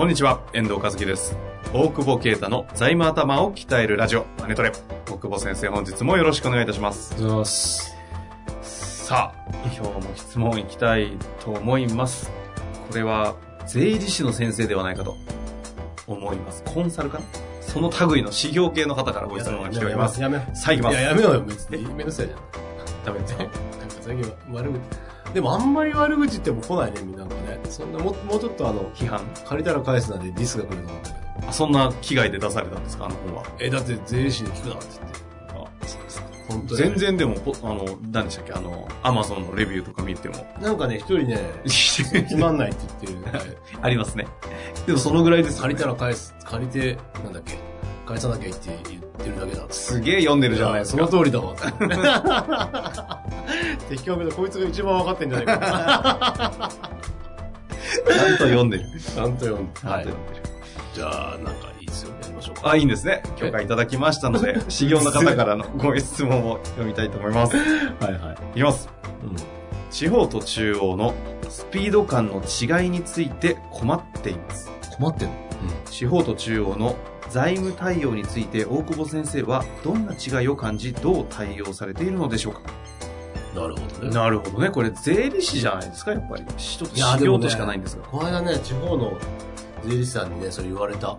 こんにちは、遠藤和樹です。大久保啓太の財務頭を鍛えるラジオ、マネトレ。大久保先生、本日もよろしくお願いいたします。ありがとうございます。さあ、今日も質問いきたいと思います。これは、税理士の先生ではないかと思います。コンサルかな？その類の指標系の方からご質問が来ております。やめよう。さあ、いきます。いや、やめようよ、別に。めんどくさいじゃん。ダメですか？なんか最近は悪口。でもあんまり悪口言っても来ないね、みんながね。そんな、ももうちょっとあの、批判？借りたら返すなんでディスが来ると思うんだけど。あそんな危害で出されたんですか？あの本は。え、だって税理士に聞くなって言って。あ、そうですか。本当に。全。然でも、ポあの、何でしたっけ？あの、アマゾンのレビューとか見ても。なんかね、一人ね、つまんないって言ってる。は いありますね。でもそのぐらいですよね借りたら返す、借りて、なんだっけ、返さなきゃいいって言ってるだけだ。すげえ読んでるじゃないですか。その通りだわ。的確で、こいつが一番分かってんじゃないかな。ちゃんと読んでる。ちゃんと読んで。ちゃんと読んでる。じゃあ、なんかいいですよ。やりましょうか。あ、いいんですね。許可いただきましたので、修行の方からのご質問を読みたいと思います。いはいはい。きます。うん。地方と中央のスピード感の違いについて困っています。困ってんの？地方と中央の財務対応について大久保先生はどんな違いを感じ、どう対応されているのでしょうか？なるほどね。なるほどね。これ税理士じゃないですか、やっぱり。一ついやでもね修行としかないんですが。この間ね、地方の税理士さんにね、それ言われた。あ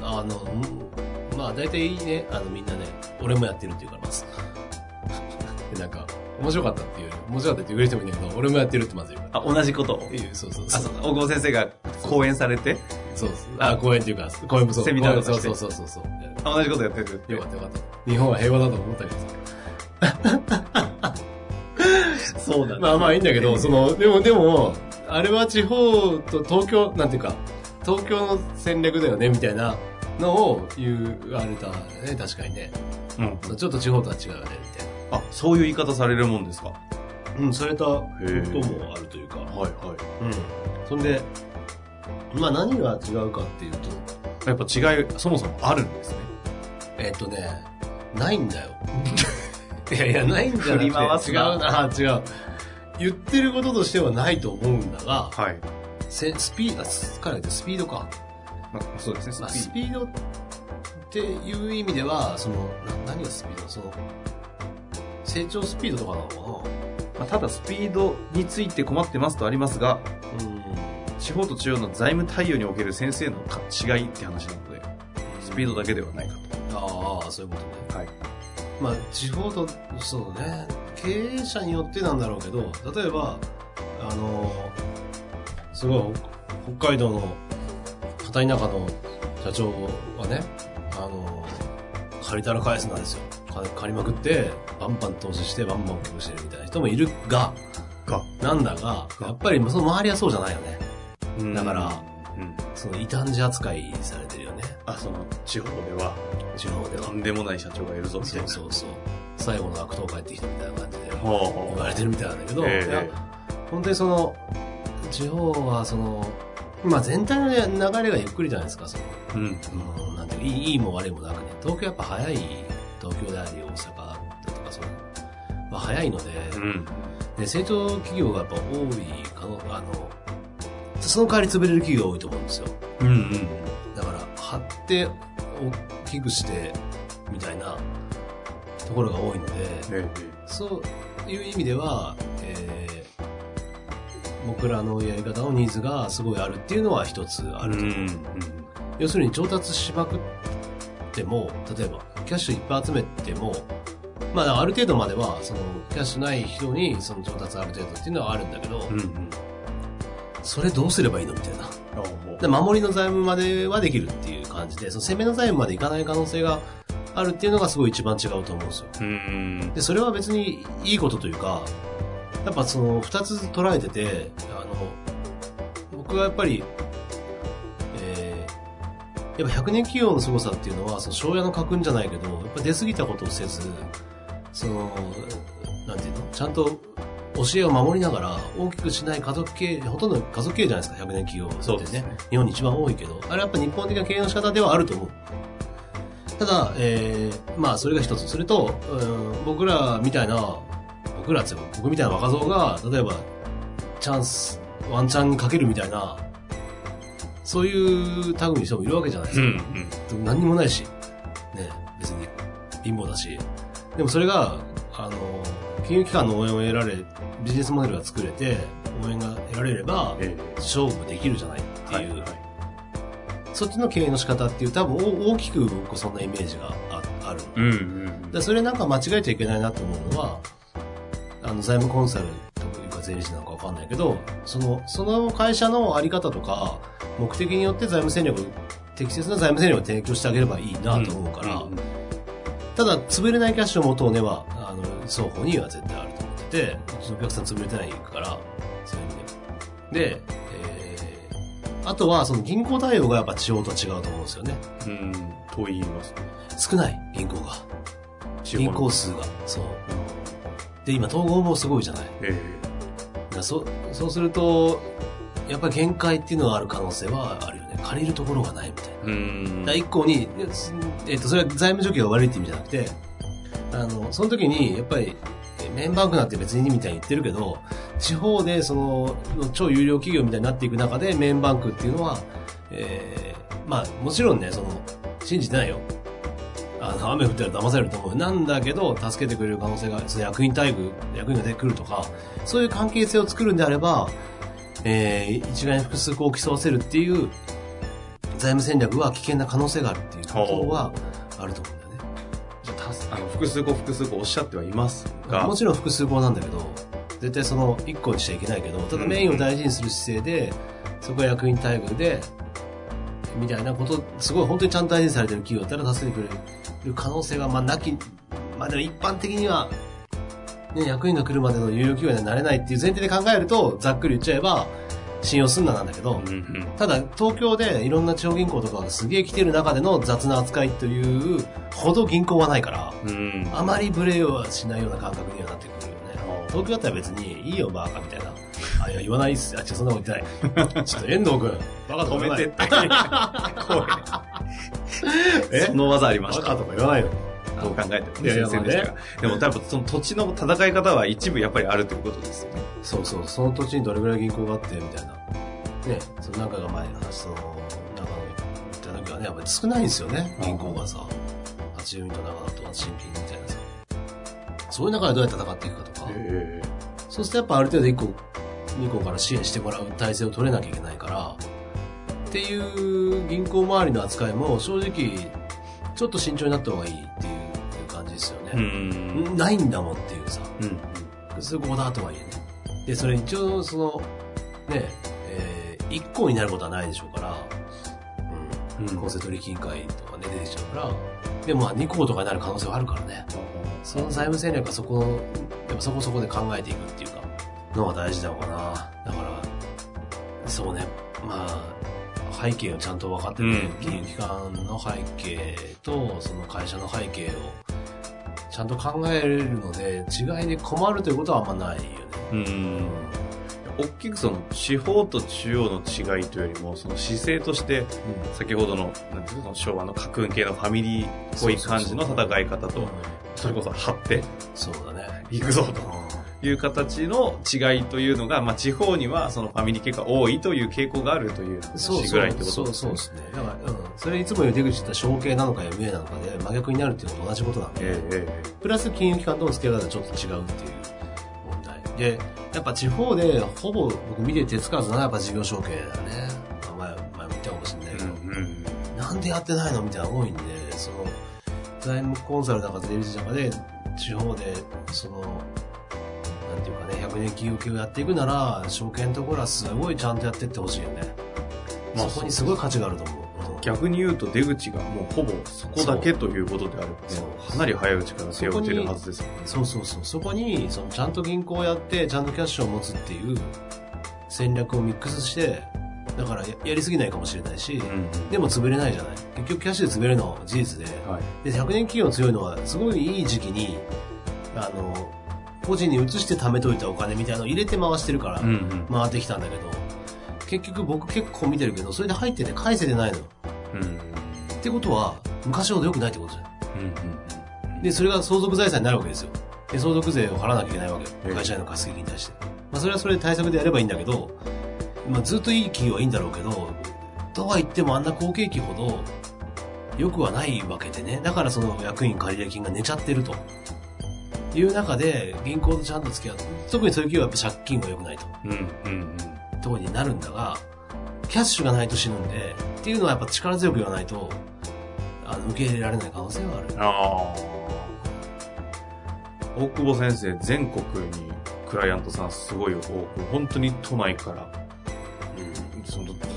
の、あの、うんまあ大体ね、あのみんなね、俺もやってるって言うからます。で、なんか、面白かったっていう、面白かったって言う人もいるんだけど、俺もやってるってまず言うかあ、同じことそうそうあ、そそうう。大久保先生が講演されて、そう。あ、公演っていうか、公演もそう。セミナーそうそうそうそうそう。あ同じことやってる。よかったよかった。日本は平和だと思ったけどさ。そうだね。まあまあいいんだけど、その、でもでも、あれは地方と東京、なんていうか、東京の戦略だよね、みたいなのを言われたね、確かにね。うん。ちょっと地方とは違うよね、みたいあ、そういう言い方されるもんですか？な。うん、されたこへともあるというか。はいはい。うん。そんで、まあ何が違うかっていうと、やっぱ違い、そもそもあるんですね。えっとね、ないんだよ。いやいや、ないんじゃなくて違うなな、違う。言ってることとしてはないと思うんだが、はい。せスピード、あス彼ら言ってスピードか。まあ、そうですね、まあ、ススピードっていう意味では、その、な何がスピード？その、成長スピードとかなのかまあ、ただスピードについて困ってますとありますが、なうん。地方と中央の財務対応における先生のか違いって話なので、スピードだけではないかああ、そういうことね。と。はい。まあ、地方と、そうね、経営者によってなんだろうけど、例えば、あの、すごい、北海道の片田舎の社長はね、あの、借りたら返すなんですよ。金借りまくって、バンバン投資して、バンバン寄付してるみたいな人もいるが、が、なんだが、やっぱりその周りはそうじゃないよね。だからうん。その異端児扱いされてるよね。あ、その、地方では、地方ではと。んでもない社長がいるぞ、みたそいうな。そうそう。最後の悪党帰ってきたみたいな感じでほ言われてるみたいなんだけど、ええいや本当にその、地方はその、まあ全体の流れがゆっくりじゃないですか、その、うん。うん、なんていういいいいも悪いもなくね、東京やっぱ早い、東京であり大阪だとかその、まあ早いので、うん。で成長企業がやっぱ多いかの、あの、その代わり潰れる企業が多いと思うんですよ。うんうん。だから、張って大きくして、みたいなところが多いので、えそういう意味では、えー僕らのやり方のニーズがすごいあるっていうのは一つあえ。ると、ん。要するに調達しまくっても、例えばキャッシュいっぱい集めても、まあある程度までは、そのキャッシュない人にその調達ある程度っていうのはあるんだけど、うんうん。それどうすればいいの？みたいな。で守りの財務まではできるっていう感じで、その攻めの財務までいかない可能性がああるっていうのがすごい一番違うと思うんですよ。うん。で、それは別にいいことというか、やっぱその二つ捉えてて、あの、僕がやっぱり、えー、やっぱ100年企業の凄さっていうのは、その庄屋の家訓じゃないけど、やっぱ出過ぎたことをせず、その、なんていうの？ちゃんと教えを守りながら、大きくしない家族経営、ほとんど家族経営じゃないですか、100年企業ってね。そうですね日本に一番多いけど、あれやっぱ日本的な経営の仕方ではあると思う。ただ、えー、まあそれが一つ。それと、うん、僕らみたいな、僕らって僕みたいな若造が、例えば、チャンス、ワンチャンにかけるみたいな、そういう類の人もいるわけじゃないですうか。ん。何にもないし、ね、別に貧乏だし。でもそれが、あの、金融機関の応援を得られ、ビジネスモデルが作れて、応援が得られれば、え勝負できるじゃないってえ。いう、はい。そっちの経営の仕方っていう、多分お大きく僕そんなイメージがあある。うんうん。でそれなんか間違えちゃいけないなと思うのは、あの、財務コンサルというか税理士なのかわかんないけど、その、その会社のあり方とか、目的によって財務戦略、適切な財務戦略を提供してあげればいいなと思うから、んただ、潰れないキャッシュを元をねは、あの、双方には絶対あると思ってて、うちのお客さん潰れてないから、そういう意味で。で、えー、あとは、その銀行対応がやっぱ地方とは違うと思うんですよね。うん。と言いますと。少ない、銀行が。銀行数が。そう。で、今、統合もすごいじゃない。えだからそそうすると、やっぱり限界っていうのはある可能性はあるよね。借りるところがないみたいな。えうん。第一項に、えっと、それは財務状況が悪いって意味じゃなくて、あの、その時に、やっぱり、メンバンクなんて別にみたいに言ってるけど、地方でその、超有料企業みたいになっていく中で、メンバンクっていうのは、えーまあ、もちろんね、その、信じてないよ。あの、雨降ったら騙されると思う。なんだけど、助けてくれる可能性が、その役員待遇、役員が出てくるとか、そういう関係性を作るんであれば、えー一概に複数項を競わせるっていう財務戦略は危険な可能性があるっていうとことはあると思う複数個複数個おっしゃってはいますが、もちろん複数項なんだけど、絶対その一個にしちゃいけないけど、ただメインを大事にする姿勢で、そこは役員待遇で、みたいなこと、すごい本当にちゃんと大事にされてる企業だったら助けてくれる。可能性が、まあなき、まあでも一般的には、ね、役員が来るまでの有料企業にはなれないっていう前提で考えると、ざっくり言っちゃえば、信用すんななんだけど、うんうん。ただ東京でいろんな地方銀行とかがすげえ来てる中での雑な扱いというほど銀行はないから、うん。あまりブレはしないような感覚にはなってくるよね。東京だったら別にいいよバカみたいな。あ、いや言わないっす。あ、違う、そんなこと言ってない。ちょっと遠藤くん、バカ。止めて って。その技ありました。バカとか言わないの。どう考えてもいやいや先生でしたが。でも多分その土地の戦い方は一部やっぱりあるということですよね。そうそう、その土地にどれぐらい銀行があって、みたいな。ね、その中が前に話その、中の言った時はね、やっぱり少ないんですよね、銀行がさ。八十ミと長野と新金みたいなさ。そういう中でどうやって戦っていくかとか。えそうするとやっぱある程度1個、2個から支援してもらう体制を取れなきゃいけないから、っていう銀行周りの扱いも正直、ちょっと慎重になった方がいいっていうね。ん。ないんだもんっていうさ、うん。複数項だとはいえね。で、それ一応その、ね、えー、1個になることはないでしょうから、うん、うん公正取引委員会とかね、出てきちゃうから、でもまあ2個とかになる可能性はあるからね。その財務戦略はそこ、やっぱそこそこで考えていくっていうか、のが大事なのかな。だから、そうね、まあ、背景をちゃんと分かってて、うん金融機関の背景と、その会社の背景をちゃんと考えれるので、違いで困るということはあんまないよね。うん。大きくその地方と中央の違いというよりも、その姿勢として、先ほどの、なんていうの、昭和の家訓系のファミリーっぽい感じの戦い方と、それこそ張ってそうだね。いくぞという形の違いというのが、まあ地方にはそのファミリー系が多いという傾向があるというそう話ぐらいってことですねそうですね。だから、うん。それいつも言う出口言った承継なのか MA なのかで真逆になるっていうのと同じことなんで、えええプラス金融機関との付き合い方はちょっと違うっていう問題。で、やっぱ地方でほぼ僕見て手つかずなやっぱ事業承継だよね。まあ前、前も言ったかもしれないえけど、うんうんなんでやってないのみたいなの多いんで、その、財務コンサルなんか税理士なんかで、地方で、その、なんていうかね、100年企業系をやっていくなら、証券のところはすごいちゃんとやってってほしいよね。まあそこにすごい価値があると思う。逆に言うと出口がもうほぼそこだけということであればねかなり早いうちから手を打てるはずですよね。そうそうそう。そこに、そのちゃんと銀行をやって、ちゃんとキャッシュを持つっていう戦略をミックスして、だからややりすぎないかもしれないし、うんでも潰れないじゃない。結局キャッシュで潰れるのは事実で、はい。で、100年企業強いのは、すごいいい時期に、あの、個人に移して貯めといたお金みたいなのを入れて回してるから、うんうん。回ってきたんだけど、結局僕結構見てるけど、それで入ってて返せてないの。うんうんってことは、昔ほど良くないってことじゃん。うんで、それが相続財産になるわけですよ。で、相続税を払わなきゃいけないわけ。会社への貸し金に対して。まあ、それはそれで対策でやればいいんだけど、まあ、ずっといい企業はいいんだろうけど、とは言ってもあんな好景気ほど、良くはないわけでね。だからその役員借入金が寝ちゃってると。いう中で、銀行とちゃんと付き合う。特にそういう企業はやっぱ借金が良くないと。うんうんところになるんだが、キャッシュがないと死ぬんで、っていうのはやっぱ力強く言わないと、あの、受け入れられない可能性はある。ああ。大久保先生、全国にクライアントさんすごい多く、本当に都内から、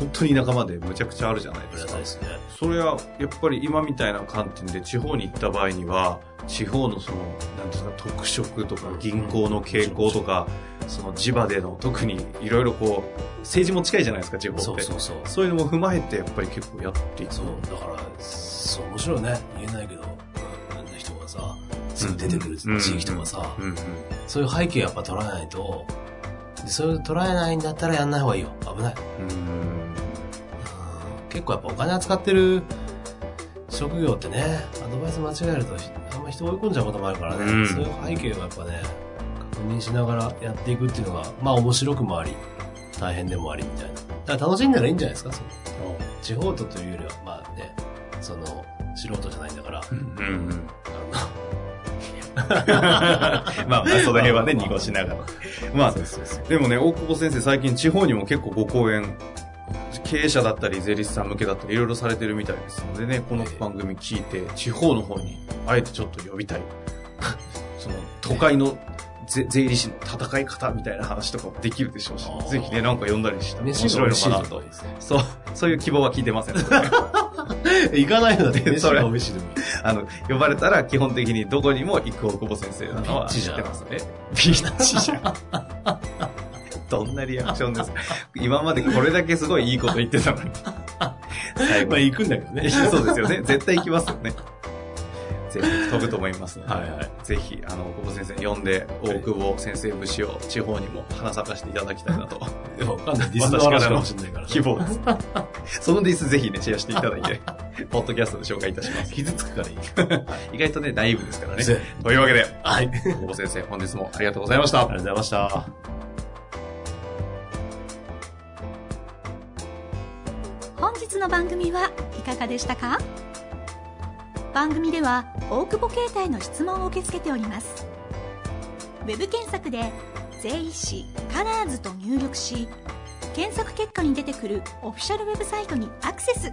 本当に仲間でむちゃくちゃあるじゃないですか。ね。それは、やっぱり今みたいな観点で地方に行った場合には、地方のその、なんですか、特色とか銀行の傾向とか、その地場での特にいろいろこう、政治も近いじゃないですか、地方って。そうそうそう。そういうのも踏まえて、やっぱり結構やっていく。そう、だから、そう、面白いね。言えないけど、あんな人がさ、すぐ出てくるうん地域とかさ。そういう背景やっぱ捉えないと、でそれを捉えないんだったらやんない方がいいよ。危ない。うん結構やっぱお金扱ってる職業ってね、アドバイス間違えると、あんま人追い込んじゃうこともあるからね、うんそういう背景をやっぱね、確認しながらやっていくっていうのが、まあ面白くもあり、大変でもありみたいな。だから楽しんだらいいんじゃないですか、その地方とというよりは、まあね、その、素人じゃないんだから、うんうん。あ まあまあ、その辺はね、まあ濁しながら。まあ。でもね、大久保先生、最近地方にも結構ご講演、経営者だったり、税理士さん向けだったり、いろいろされてるみたいですのでね、この番組聞いて、地方の方に、あえてちょっと呼びたい。その、都会の税税理士の戦い方みたいな話とかもできるでしょうしぜひね、なんか呼んだりしたら面飯白いのかなと。そう、そういう希望は聞いてません。行かないのだって、飯それが美味しいでも。あの、呼ばれたら基本的にどこにも行く大久保先生なのは知ってますね。ピッチじゃん。どんなリアクションですか今までこれだけすごいいいこと言ってたのに。最後まあ行くんだけどね。そうですよね。絶対行きますよね。ぜひ飛ぶと思いますので、はいはいぜひ、あの、大久保先生呼んで、大久保先生節を地方にも花咲かせていただきたいなと、わかんない。ディスの話かもしれないから。希望です。そのディスぜひね、シェアしていただいて、ポッドキャストで紹介いたします。傷つくからいい。意外とね、ナイーブですからね。というわけで、はい。久保先生、本日もありがとうございました。がとうございました。本日の番組はいかがでしたか？番組では大久保携帯の質問を受け付けておりますウェブ検索で「税理士カラーズと入力し検索結果に出てくるオフィシャルウェブサイトにアクセス